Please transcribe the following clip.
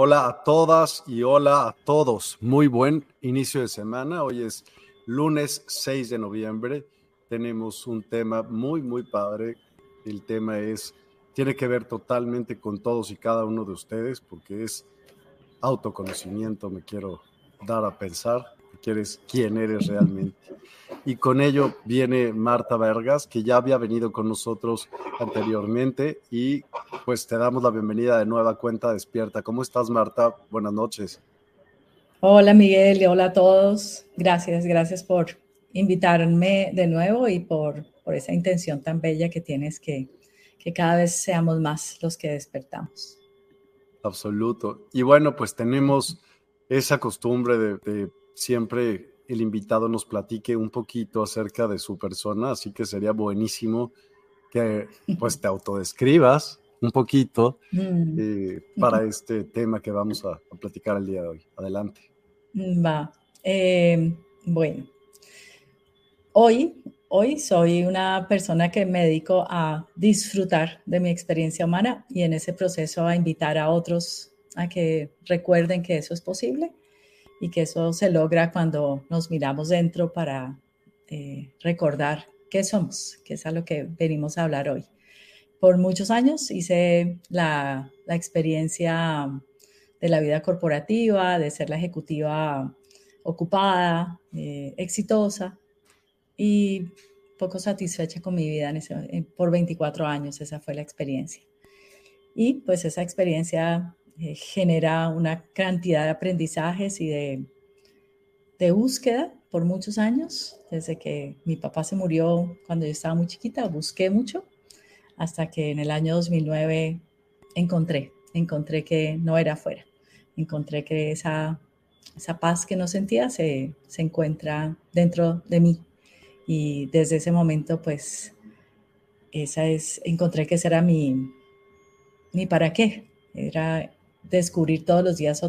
Hola a todas y hola a todos. Muy buen inicio de semana. Hoy es lunes 6 de noviembre. Tenemos un tema muy, muy padre. El tema es, tiene que ver totalmente con todos y cada uno de ustedes porque es autoconocimiento, me quiero dar a pensar, quién eres realmente. Y con ello viene Marta Vargas, que ya había venido con nosotros anteriormente y pues te damos la bienvenida de nueva cuenta despierta. ¿Cómo estás, Marta? Buenas noches. Hola, Miguel, y hola a todos. Gracias, gracias por invitarme de nuevo y por, por esa intención tan bella que tienes que, que cada vez seamos más los que despertamos. Absoluto. Y bueno, pues tenemos esa costumbre de, de siempre el invitado nos platique un poquito acerca de su persona, así que sería buenísimo que pues te autodescribas un poquito mm. eh, para este tema que vamos a, platicar el día de hoy. Adelante. Mm, va. Eh, bueno, hoy, hoy soy una persona que me dedico a disfrutar de mi experiencia humana y en ese proceso a invitar a otros a que recuerden que eso es posible y que eso se logra cuando nos miramos dentro para eh, recordar qué somos, que es a lo que venimos a hablar hoy. Por muchos años hice la, experiencia de la vida corporativa, de ser la ejecutiva ocupada, eh, exitosa y poco satisfecha con mi vida por 24 años, esa fue la experiencia. Y pues esa experiencia eh, genera una cantidad de aprendizajes y de búsqueda por muchos años. Desde que mi papá se murió cuando yo estaba muy chiquita, busqué mucho hasta que en el año 2009 encontré, encontré que no era afuera, encontré que esa, esa paz que no sentía se, se encuentra dentro de mí. Y desde ese momento, pues, esa es, encontré que ese era mi, mi para qué, era descubrir todos los días